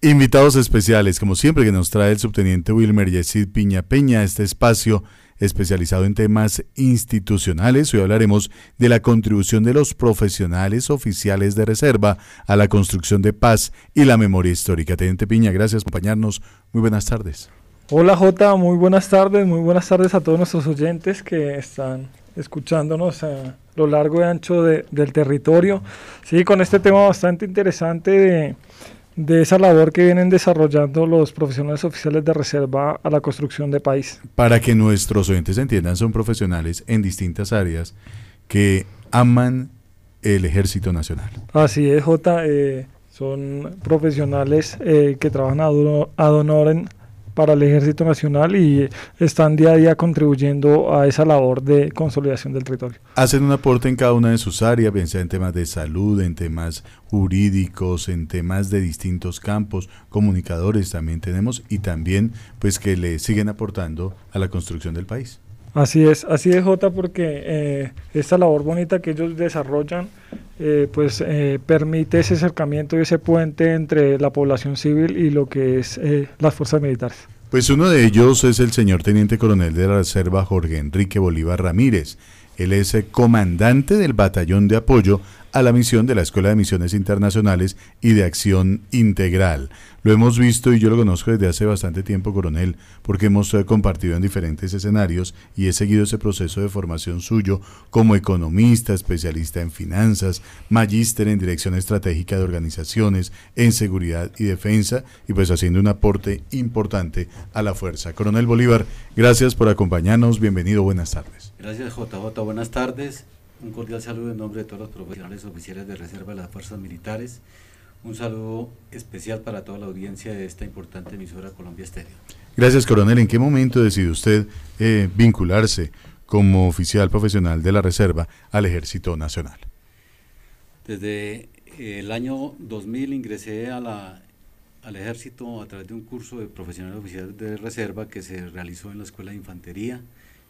Invitados especiales, como siempre, que nos trae el subteniente Wilmer Yesid Piña Peña, este espacio especializado en temas institucionales. Hoy hablaremos de la contribución de los profesionales oficiales de reserva a la construcción de paz y la memoria histórica. Teniente Piña, gracias por acompañarnos. Muy buenas tardes. Hola Jota, muy buenas tardes, muy buenas tardes a todos nuestros oyentes que están escuchándonos a lo largo y ancho del territorio. Sí, con este tema bastante interesante de de esa labor que vienen desarrollando los profesionales oficiales de reserva a la construcción de país. Para que nuestros oyentes entiendan, son profesionales en distintas áreas que aman el Ejército Nacional. Así es, J. Eh, son profesionales eh, que trabajan ad honorem para el Ejército Nacional y están día a día contribuyendo a esa labor de consolidación del territorio. Hacen un aporte en cada una de sus áreas, bien en temas de salud, en temas jurídicos, en temas de distintos campos, comunicadores también tenemos y también pues que le siguen aportando a la construcción del país. Así es, así es Jota, porque eh, esta labor bonita que ellos desarrollan, eh, pues eh, permite ese acercamiento y ese puente entre la población civil y lo que es las fuerzas militares. Pues uno de ellos es el señor teniente coronel de la Reserva Jorge Enrique Bolívar Ramírez. Él es comandante del batallón de apoyo a la misión de la Escuela de Misiones Internacionales y de Acción Integral. Lo hemos visto y yo lo conozco desde hace bastante tiempo, coronel, porque hemos eh, compartido en diferentes escenarios y he seguido ese proceso de formación suyo como economista, especialista en finanzas, magíster en dirección estratégica de organizaciones, en seguridad y defensa y pues haciendo un aporte importante a la fuerza. Coronel Bolívar, gracias por acompañarnos, bienvenido, buenas tardes. Gracias JJ, buenas tardes. Un cordial saludo en nombre de todos los profesionales oficiales de reserva de las fuerzas militares un saludo especial para toda la audiencia de esta importante emisora Colombia Estéreo. Gracias, coronel. ¿En qué momento decidió usted eh, vincularse como oficial profesional de la Reserva al Ejército Nacional? Desde eh, el año 2000 ingresé a la, al Ejército a través de un curso de profesional oficial de reserva que se realizó en la Escuela de Infantería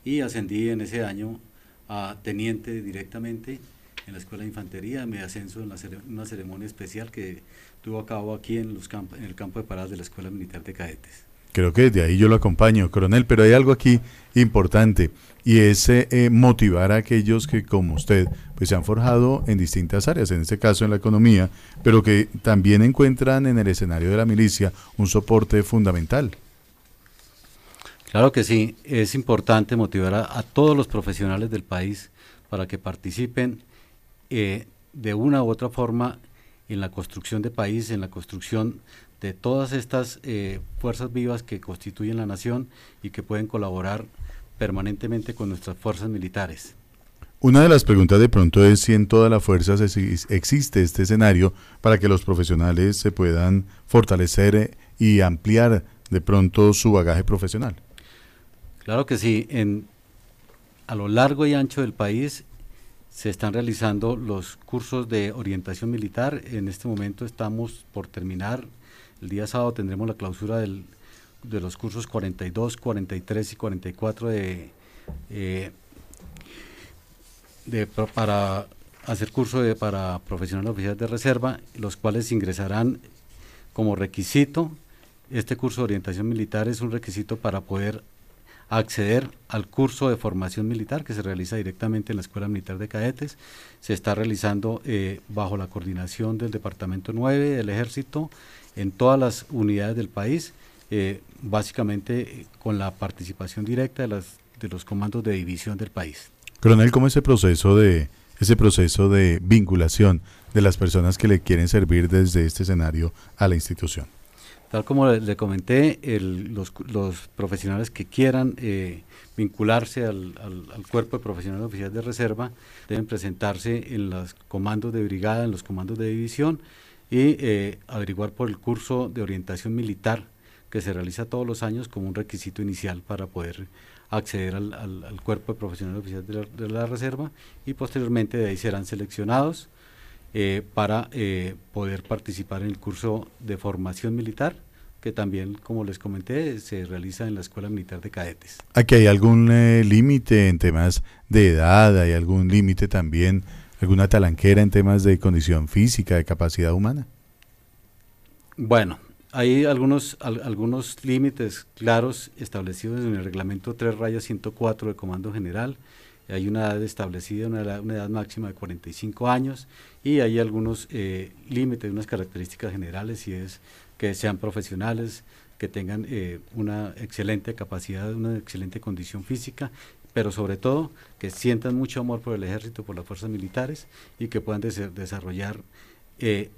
y ascendí en ese año a teniente directamente en la Escuela de Infantería, me ascenso en una ceremonia especial que tuvo a cabo aquí en, los en el campo de paradas de la Escuela Militar de Cadetes. Creo que desde ahí yo lo acompaño, coronel, pero hay algo aquí importante y es eh, eh, motivar a aquellos que como usted pues se han forjado en distintas áreas, en este caso en la economía, pero que también encuentran en el escenario de la milicia un soporte fundamental. Claro que sí, es importante motivar a todos los profesionales del país para que participen eh, de una u otra forma en la construcción de país, en la construcción de todas estas eh, fuerzas vivas que constituyen la nación y que pueden colaborar permanentemente con nuestras fuerzas militares. Una de las preguntas de pronto es si en todas las fuerzas existe este escenario para que los profesionales se puedan fortalecer eh, y ampliar de pronto su bagaje profesional. Claro que sí, en, a lo largo y ancho del país se están realizando los cursos de orientación militar. En este momento estamos por terminar. El día sábado tendremos la clausura del, de los cursos 42, 43 y 44 de, eh, de para hacer curso de, para profesionales oficiales de reserva, los cuales ingresarán como requisito. Este curso de orientación militar es un requisito para poder acceder al curso de formación militar que se realiza directamente en la Escuela Militar de Cadetes. Se está realizando eh, bajo la coordinación del Departamento 9 del Ejército en todas las unidades del país, eh, básicamente eh, con la participación directa de, las, de los comandos de división del país. Coronel, ¿cómo es proceso de ese proceso de vinculación de las personas que le quieren servir desde este escenario a la institución? Tal como le, comenté, los, profesionales que quieran eh, vincularse al, cuerpo de profesionales oficiales de reserva deben presentarse en los comandos de brigada, en los comandos de división y eh, averiguar por el curso de orientación militar que se realiza todos los años como un requisito inicial para poder acceder al, cuerpo de profesionales oficiales de la reserva y posteriormente de ahí serán seleccionados eh, para eh, poder participar en el curso de formación militar que también, como les comenté, se realiza en la Escuela Militar de Cadetes. ¿Aquí hay algún eh, límite en temas de edad? ¿Hay algún límite también, alguna talanquera en temas de condición física, de capacidad humana? Bueno, hay algunos, algunos límites claros establecidos en el reglamento 3 rayas 104 de Comando General. Hay una edad establecida, una edad, máxima de 45 años y hay algunos eh, límites, unas características generales y es que sean profesionales, que tengan eh, una excelente capacidad, una excelente condición física, pero sobre todo que sientan mucho amor por el ejército, por las fuerzas militares y que puedan desarrollar eh,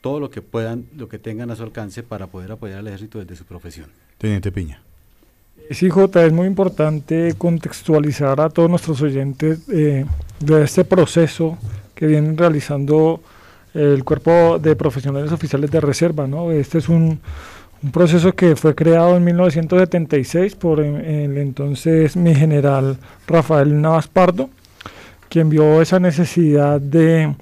todo lo que puedan, lo que tengan a su alcance para poder apoyar al ejército desde su profesión. Teniente Piña. Sí, J, es muy importante contextualizar a todos nuestros oyentes eh, de este proceso que vienen realizando el cuerpo de profesionales oficiales de reserva. ¿no? Este es un, proceso que fue creado en 1976 por el entonces mi general Rafael Navas Pardo, quien vio esa necesidad de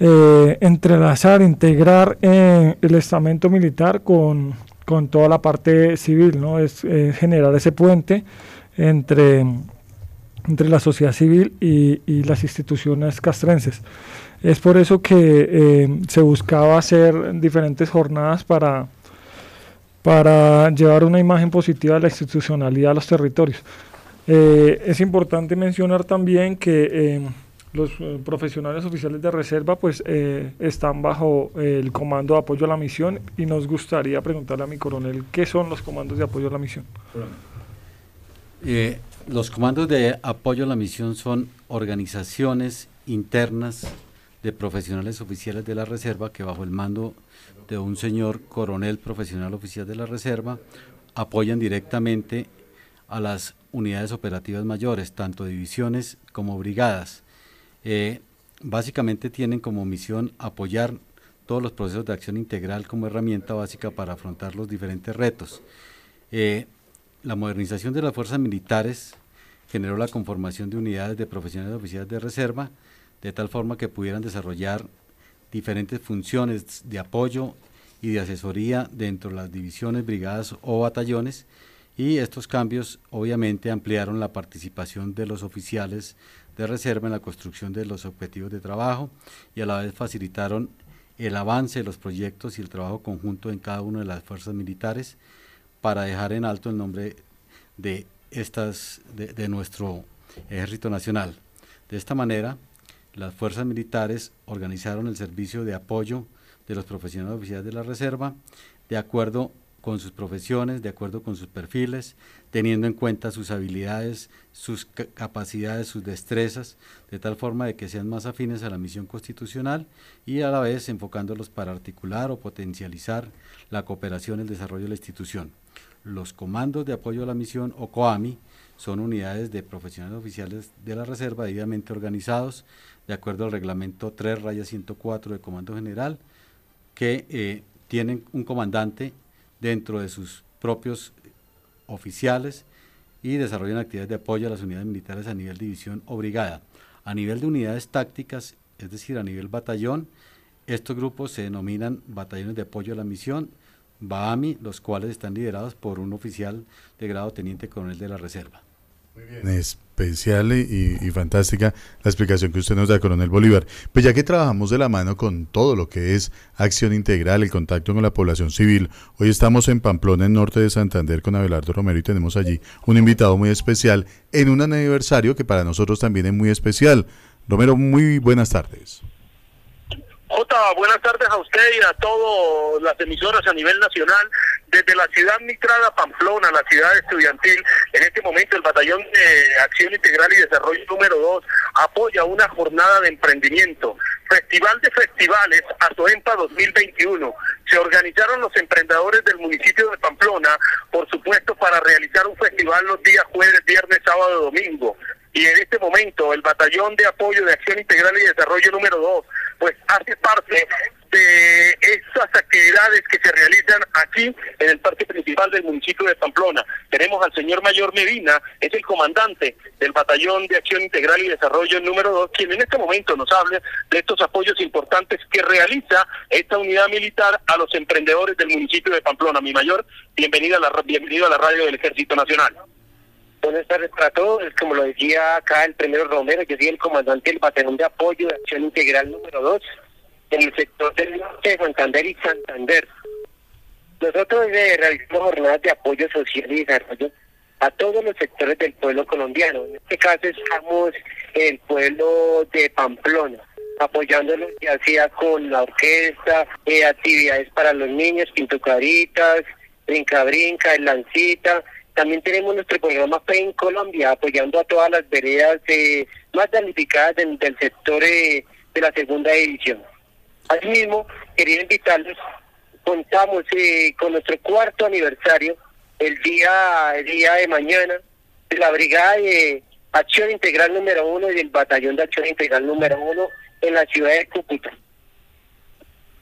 eh, entrelazar, integrar eh, el estamento militar con, con, toda la parte civil, ¿no? Es generar ese puente entre, entre la sociedad civil y, y, las instituciones castrenses. Es por eso que eh, se buscaba hacer diferentes jornadas para, para llevar una imagen positiva de la institucionalidad a los territorios. es importante mencionar también que los eh, profesionales oficiales de reserva pues eh, están bajo el comando de apoyo a la misión y nos gustaría preguntarle a mi coronel qué son los comandos de apoyo a la misión. Eh, los comandos de apoyo a la misión son organizaciones internas de profesionales oficiales de la reserva que bajo el mando de un señor coronel profesional oficial de la reserva apoyan directamente a las unidades operativas mayores, tanto divisiones como brigadas eh, básicamente tienen como misión apoyar todos los procesos de acción integral como herramienta básica para afrontar los diferentes retos. Eh, la modernización de las fuerzas militares generó la conformación de unidades de profesionales oficiales de reserva, de tal forma que pudieran desarrollar diferentes funciones de apoyo y de asesoría dentro de las divisiones, brigadas o batallones, y estos cambios obviamente ampliaron la participación de los oficiales de reserva en la construcción de los objetivos de trabajo y a la vez facilitaron el avance de los proyectos y el trabajo conjunto en cada una de las fuerzas militares para dejar en alto el nombre de estas de, nuestro ejército nacional. De esta manera, las fuerzas militares organizaron el servicio de apoyo de los profesionales oficiales de la reserva de acuerdo con sus profesiones, de acuerdo con sus perfiles, teniendo en cuenta sus habilidades, sus capacidades, sus destrezas, de tal forma de que sean más afines a la misión constitucional y a la vez enfocándolos para articular o potencializar la cooperación y el desarrollo de la institución. Los comandos de apoyo a la misión o COAMI son unidades de profesionales oficiales de la Reserva debidamente organizados de acuerdo al reglamento 3 raya 104 de Comando General que eh, tienen un comandante dentro de sus propios oficiales y desarrollan actividades de apoyo a las unidades militares a nivel división o brigada. A nivel de unidades tácticas, es decir, a nivel batallón, estos grupos se denominan batallones de apoyo a la misión, BAAMI, los cuales están liderados por un oficial de grado teniente coronel de la reserva. Especial y, fantástica la explicación que usted nos da, coronel Bolívar. Pues ya que trabajamos de la mano con todo lo que es acción integral, el contacto con la población civil, hoy estamos en Pamplona, en norte de Santander, con Abelardo Romero y tenemos allí un invitado muy especial en un aniversario que para nosotros también es muy especial. Romero, muy buenas tardes. Jota, buenas tardes a usted y a todas las emisoras a nivel nacional. Desde la ciudad mitrada Pamplona, la ciudad estudiantil, en este momento el Batallón de Acción Integral y Desarrollo número 2 apoya una jornada de emprendimiento. Festival de Festivales, ASOEMPA 2021. Se organizaron los emprendedores del municipio de Pamplona, por supuesto, para realizar un festival los días jueves, viernes, sábado domingo y en este momento el Batallón de Apoyo de Acción Integral y Desarrollo número 2, pues hace parte de esas actividades que se realizan aquí en el parque principal del municipio de Pamplona. Tenemos al señor Mayor Medina, es el comandante del Batallón de Acción Integral y Desarrollo número 2, quien en este momento nos habla de estos apoyos importantes que realiza esta unidad militar a los emprendedores del municipio de Pamplona. Mi mayor, bienvenida a la, bienvenido a la radio del Ejército Nacional. Buenas tardes para todos. Como lo decía acá el primero Romero, yo soy el comandante del Batallón de Apoyo de Acción Integral número 2 en el sector del norte de Santander y Santander. Nosotros realizamos jornadas de apoyo social y desarrollo a todos los sectores del pueblo colombiano. En este caso estamos en el pueblo de Pamplona, apoyándolo ya sea con la orquesta, eh, actividades para los niños, pintucaritas, brinca brinca, el lancita. También tenemos nuestro programa Fe en Colombia, apoyando a todas las veredas eh, más damnificadas del, sector eh, de la segunda división. Asimismo, quería invitarlos, contamos eh, con nuestro cuarto aniversario el día, el día de mañana de la Brigada de Acción Integral número uno y del Batallón de Acción Integral número uno en la ciudad de Cúcuta.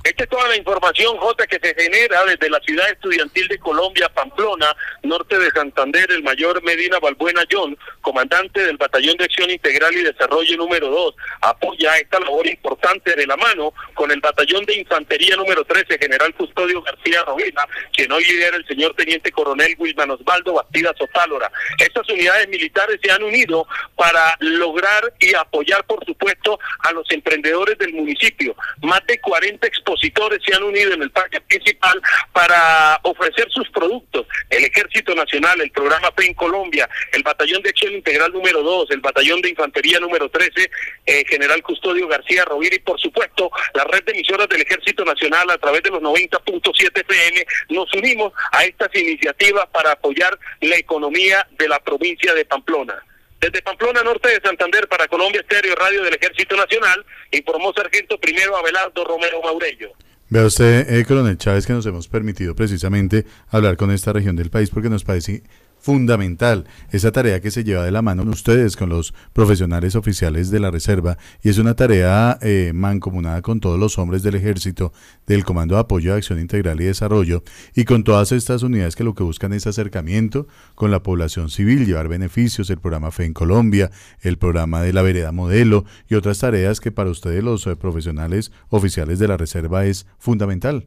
Esta es toda la información, J, que se genera desde la ciudad estudiantil de Colombia, Pamplona, norte de Santander, el mayor Medina Balbuena John, comandante del Batallón de Acción Integral y Desarrollo número 2, apoya esta labor importante de la mano con el Batallón de Infantería número 13, General Custodio García Rovina, quien hoy lidera el señor Teniente Coronel Wilman Osvaldo Bastida Sotálora. Estas unidades militares se han unido para lograr y apoyar, por supuesto, a los emprendedores del municipio. Más de 40 expositores se han unido en el parque principal para ofrecer sus productos. El Ejército Nacional, el programa PEN Colombia, el Batallón de Acción Integral número 2, el Batallón de Infantería número 13, eh, General Custodio García Rovira y por supuesto la red de emisoras del Ejército Nacional a través de los 90.7 FM nos unimos a estas iniciativas para apoyar la economía de la provincia de Pamplona. Desde Pamplona, norte de Santander, para Colombia Estéreo Radio del Ejército Nacional, informó Sargento Primero Abelardo Romero Maurello. Vea usted, eh, coronel Chávez, que nos hemos permitido precisamente hablar con esta región del país porque nos parece fundamental esa tarea que se lleva de la mano ustedes con los profesionales oficiales de la reserva y es una tarea eh, mancomunada con todos los hombres del ejército del Comando de Apoyo a Acción Integral y Desarrollo y con todas estas unidades que lo que buscan es acercamiento con la población civil, llevar beneficios, el programa FE en Colombia, el programa de la vereda modelo y otras tareas que para ustedes los eh, profesionales oficiales de la reserva es fundamental.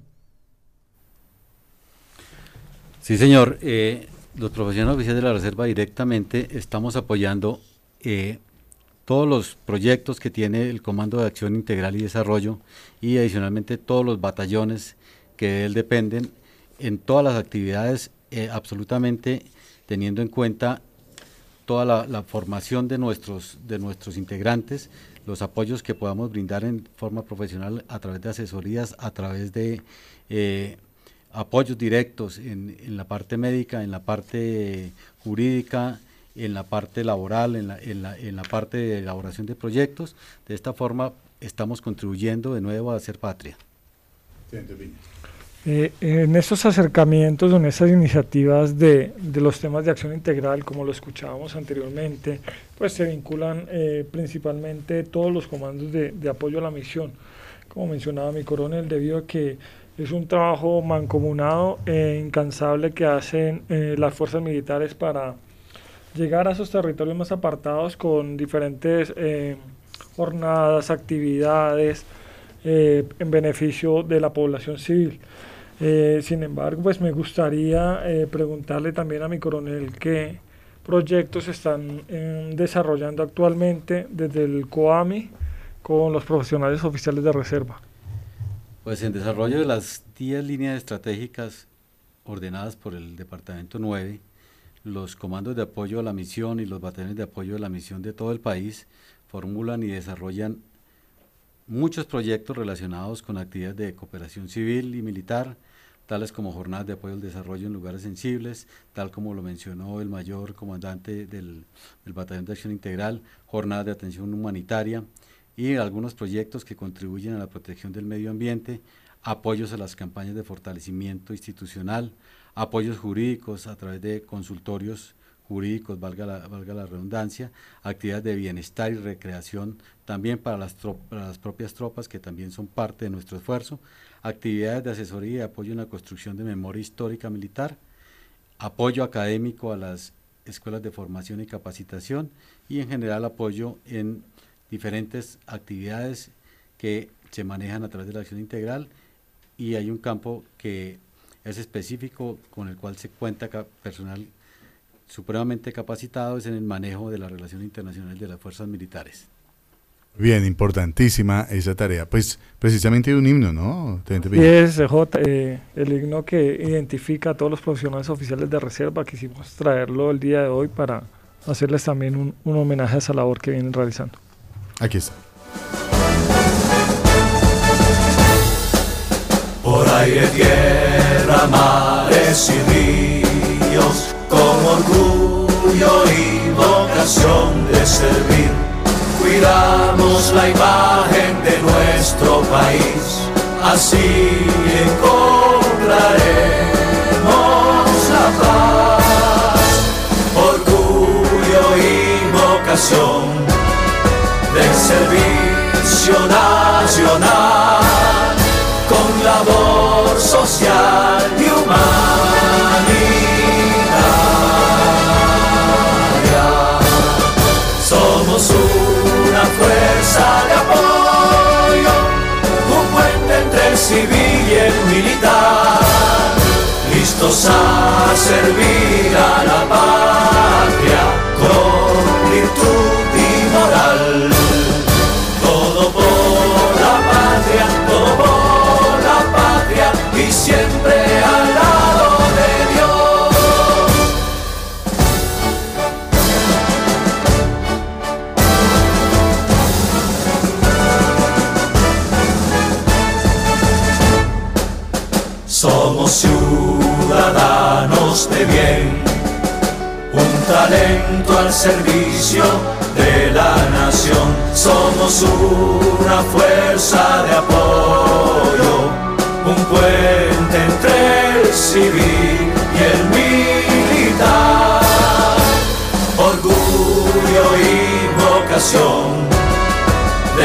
Sí, señor. Eh, los profesionales oficiales de la Reserva directamente estamos apoyando eh, todos los proyectos que tiene el Comando de Acción Integral y Desarrollo y adicionalmente todos los batallones que de él dependen en todas las actividades, eh, absolutamente teniendo en cuenta toda la, formación de nuestros, de nuestros integrantes, los apoyos que podamos brindar en forma profesional a través de asesorías, a través de eh, apoyos directos en, en, la parte médica, en la parte jurídica, en la parte laboral, en la, en, la, en la parte de elaboración de proyectos. De esta forma estamos contribuyendo de nuevo a hacer patria. Eh, en estos acercamientos, en esas iniciativas de, de, los temas de acción integral, como lo escuchábamos anteriormente, pues se vinculan eh, principalmente todos los comandos de, de apoyo a la misión. Como mencionaba mi coronel, debido a que es un trabajo mancomunado e incansable que hacen eh, las fuerzas militares para llegar a esos territorios más apartados con diferentes eh, jornadas, actividades eh, en beneficio de la población civil. sin embargo, pues me gustaría preguntarle también a mi coronel qué proyectos están desarrollando actualmente desde el COAMI con los profesionales oficiales de reserva. Pues en desarrollo de las 10 líneas estratégicas ordenadas por el Departamento 9, los comandos de apoyo a la misión y los batallones de apoyo a la misión de todo el país formulan y desarrollan muchos proyectos relacionados con actividades de cooperación civil y militar, tales como jornadas de apoyo al desarrollo en lugares sensibles, tal como lo mencionó el mayor comandante del, del Batallón de Acción Integral, jornadas de atención humanitaria, y algunos proyectos que contribuyen a la protección del medio ambiente, apoyos a las campañas de fortalecimiento institucional, apoyos jurídicos a través de consultorios jurídicos, valga la, valga la redundancia, actividades de bienestar y recreación también para las, para las propias tropas que también son parte de nuestro esfuerzo, actividades de asesoría y apoyo en la construcción de memoria histórica militar, apoyo académico a las escuelas de formación y capacitación y en general apoyo en diferentes actividades que se manejan a través de la acción integral y hay un campo que es específico con el cual se cuenta personal supremamente capacitado es en el manejo de la relación internacional de las fuerzas militares. Bien, importantísima esa tarea. Pues precisamente un himno, ¿no? Y es, J, eh, el himno que identifica a todos los profesionales oficiales de reserva. Quisimos traerlo el día de hoy para hacerles también un, un homenaje a esa labor que vienen realizando. Aquí está. Por aire, tierra, mares y ríos, con orgullo y vocación de servir, cuidamos la imagen de nuestro país, así encontraremos la paz, orgullo y vocación del servicio nacional con labor social y humanitaria. Somos una fuerza de apoyo, un puente entre el civil y el militar, listos a servir a la patria con virtud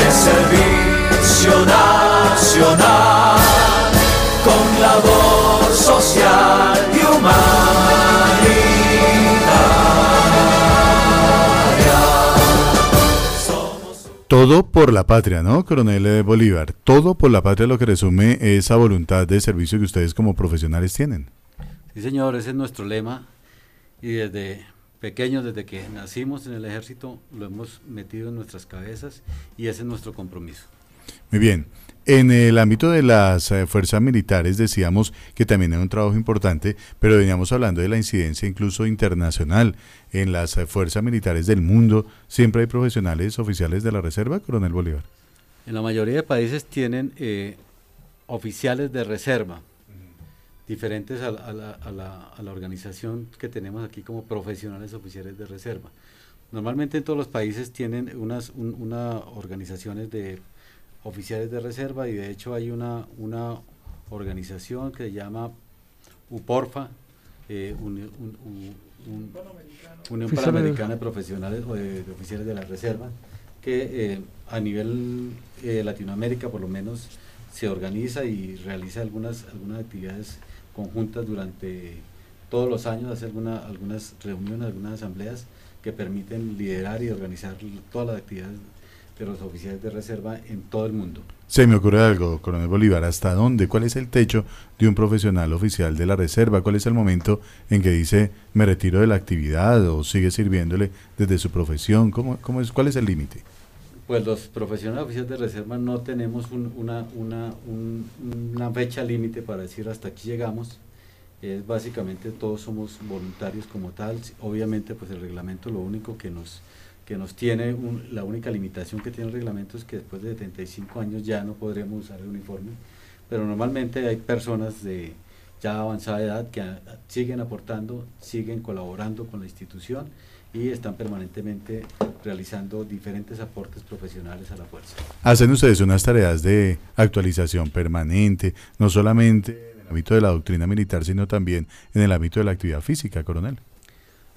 de servicio nacional con labor social y humanitaria. Somos Todo por la patria, ¿no, coronel eh, Bolívar? Todo por la patria lo que resume esa voluntad de servicio que ustedes como profesionales tienen. Sí, señor, ese es nuestro lema y desde pequeños, desde que nacimos en el ejército, lo hemos metido en nuestras cabezas y ese es nuestro compromiso. Muy bien. En el ámbito de las eh, fuerzas militares decíamos que también hay un trabajo importante, pero veníamos hablando de la incidencia incluso internacional. En las eh, fuerzas militares del mundo siempre hay profesionales oficiales de la reserva, coronel Bolívar. En la mayoría de países tienen eh, oficiales de reserva, diferentes a, la- a la, a la- a la organización que tenemos aquí como profesionales oficiales de reserva. Normalmente en todos los países tienen unas un- una organizaciones de oficiales de reserva y de hecho hay una, una organización que se llama UPORFA, eh, un- un- un- Unión Panamericana de Profesionales o de, de Oficiales de la Reserva, que eh, a nivel eh, Latinoamérica por lo menos se organiza y realiza algunas, algunas actividades conjuntas durante todos los años, hace alguna, algunas reuniones, algunas asambleas que permiten liderar y organizar todas las actividades de los oficiales de reserva en todo el mundo. Se me ocurre algo, coronel Bolívar, ¿hasta dónde? ¿Cuál es el techo de un profesional oficial de la reserva? ¿Cuál es el momento en que dice me retiro de la actividad o sigue sirviéndole desde su profesión? ¿Cómo, cómo es, ¿Cuál es el límite? Pues los profesionales oficiales de reserva no tenemos un- una, una, un- una fecha límite para decir hasta aquí llegamos. Es básicamente todos somos voluntarios como tal. Obviamente pues el reglamento lo único que nos, que nos tiene, un- la única limitación que tiene el reglamento es que después de 75 años ya no podremos usar el uniforme. Pero normalmente hay personas de ya avanzada edad que siguen aportando, siguen colaborando con la institución y están permanentemente realizando diferentes aportes profesionales a la fuerza. Hacen ustedes unas tareas de actualización permanente, no solamente en el ámbito de la doctrina militar, sino también en el ámbito de la actividad física, coronel.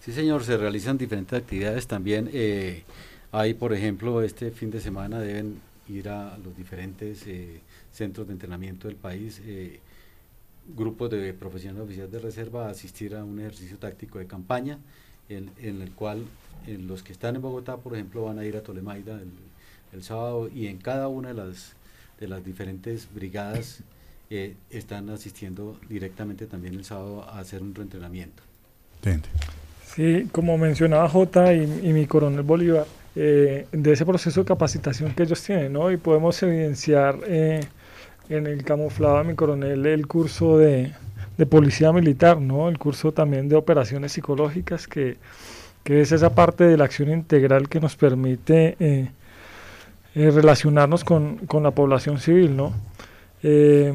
Sí, señor, se realizan diferentes actividades también. eh, hay, por ejemplo, este fin de semana deben ir a los diferentes eh, centros de entrenamiento del país, eh, grupos de profesionales oficiales de reserva a asistir a un ejercicio táctico de campaña, en, en el cual eh, los que están en Bogotá, por ejemplo, van a ir a Tolemaida el, el sábado y en cada una de las, de las diferentes brigadas eh, están asistiendo directamente también el sábado a hacer un reentrenamiento. Sí, como mencionaba J y, y mi coronel Bolívar, de ese proceso de capacitación que ellos tienen, ¿no? Y podemos evidenciar en el camuflado de mi coronel el curso de, de policía militar, ¿no? El curso también de operaciones psicológicas que, que es esa parte de la acción integral que nos permite eh, eh, relacionarnos con, con, la población civil, ¿no? Eh,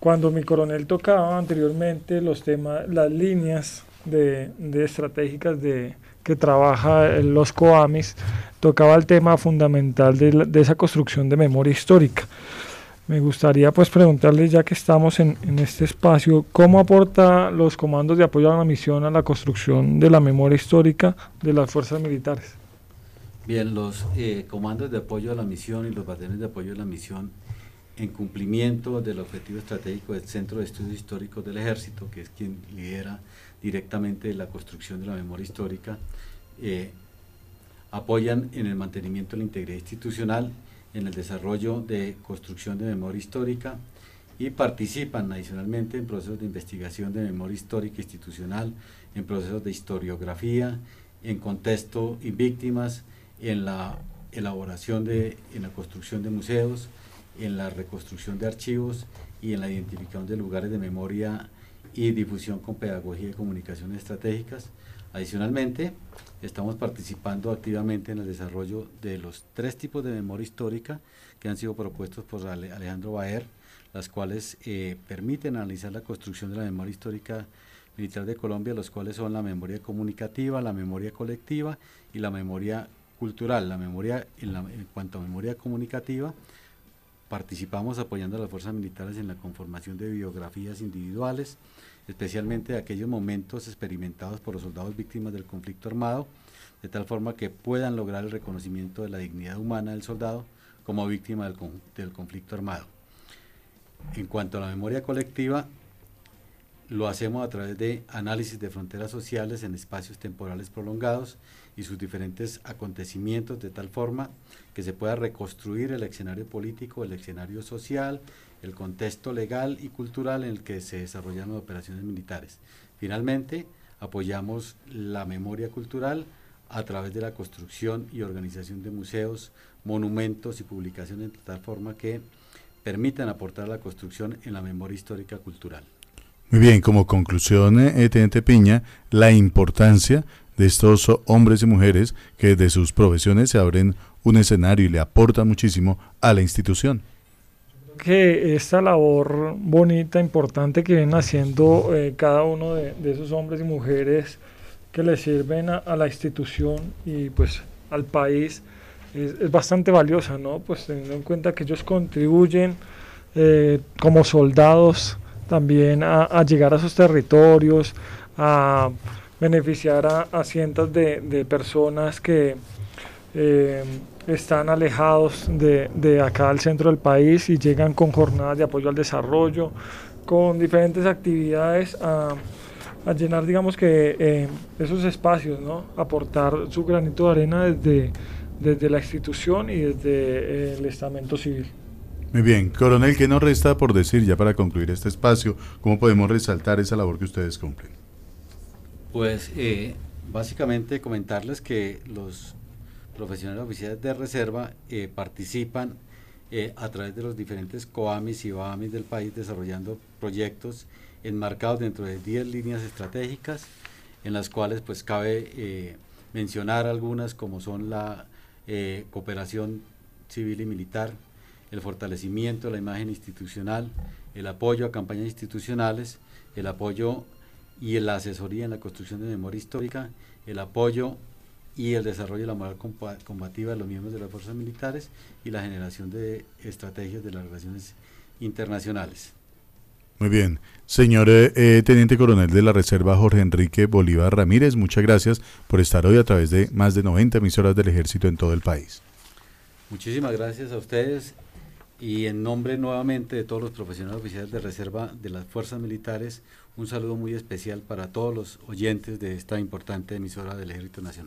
cuando mi coronel tocaba anteriormente los temas, las líneas de, de estratégicas de, que trabaja los COAMIS, tocaba el tema fundamental de, de esa construcción de memoria histórica. Me gustaría pues preguntarle, ya que estamos en, este espacio, ¿cómo aporta los comandos de apoyo a la misión a la construcción de la memoria histórica de las fuerzas militares? Bien, los eh, comandos de apoyo a la misión y los batallones de apoyo a la misión en cumplimiento del objetivo estratégico del Centro de Estudios Históricos del Ejército, que es quien lidera directamente la construcción de la memoria histórica, eh, apoyan en el mantenimiento de la integridad institucional en el desarrollo de construcción de memoria histórica y participan adicionalmente en procesos de investigación de memoria histórica institucional, en procesos de historiografía, en contexto y víctimas, en la elaboración de, en la construcción de museos, en la reconstrucción de archivos y en la identificación de lugares de memoria y difusión con pedagogía y comunicaciones estratégicas. Adicionalmente, estamos participando activamente en el desarrollo de los tres tipos de memoria histórica que han sido propuestos por Alejandro Baer, las cuales eh, permiten analizar la construcción de la memoria histórica militar de Colombia, los cuales son la memoria comunicativa, la memoria colectiva y la memoria cultural. La memoria, en, en cuanto a memoria comunicativa, participamos apoyando a las fuerzas militares en la conformación de biografías individuales, especialmente de aquellos momentos experimentados por los soldados víctimas del conflicto armado, de tal forma que puedan lograr el reconocimiento de la dignidad humana del soldado como víctima del, del conflicto armado. En cuanto a la memoria colectiva, lo hacemos a través de análisis de fronteras sociales en espacios temporales prolongados y sus diferentes acontecimientos de tal forma que se pueda reconstruir el escenario político, el escenario social, el contexto legal y cultural en el que se desarrollan las operaciones militares. Finalmente, apoyamos la memoria cultural a través de la construcción y organización de museos, monumentos y publicaciones de tal forma que permitan aportar la construcción en la memoria histórica cultural. Muy bien, como conclusión, eh, Teniente Piña, la importancia de estos hombres y mujeres que de sus profesiones se abren un escenario y le aportan muchísimo a la institución que esta labor bonita, importante que vienen haciendo eh, cada uno de, esos hombres y mujeres que le sirven a, la institución y pues al país es, bastante valiosa, ¿no? Pues teniendo en cuenta que ellos contribuyen eh, como soldados también a, llegar a sus territorios, a beneficiar a, cientos de, personas que eh, están alejados de, de, acá al centro del país y llegan con jornadas de apoyo al desarrollo, con diferentes actividades a, a llenar, digamos que, eh, esos espacios, ¿no? aportar su granito de arena desde, desde la institución y desde eh, el estamento civil. Muy bien, coronel, ¿qué nos resta por decir ya para concluir este espacio? ¿Cómo podemos resaltar esa labor que ustedes cumplen? Pues eh, básicamente comentarles que los profesionales oficiales de reserva eh, participan eh, a través de los diferentes COAMIS y BAMIS del país desarrollando proyectos enmarcados dentro de 10 líneas estratégicas en las cuales pues cabe eh, mencionar algunas como son la cooperación civil y militar, el fortalecimiento de la imagen institucional, el apoyo a campañas institucionales, el apoyo y la asesoría en la construcción de memoria histórica, el apoyo y el desarrollo de la moral combativa de los miembros de las fuerzas militares y la generación de estrategias de las relaciones internacionales. Muy bien. Señor eh, eh, Teniente Coronel de la Reserva Jorge Enrique Bolívar Ramírez, muchas gracias por estar hoy a través de más de 90 emisoras del ejército en todo el país. Muchísimas gracias a ustedes y en nombre nuevamente de todos los profesionales oficiales de reserva de las fuerzas militares, un saludo muy especial para todos los oyentes de esta importante emisora del Ejército Nacional.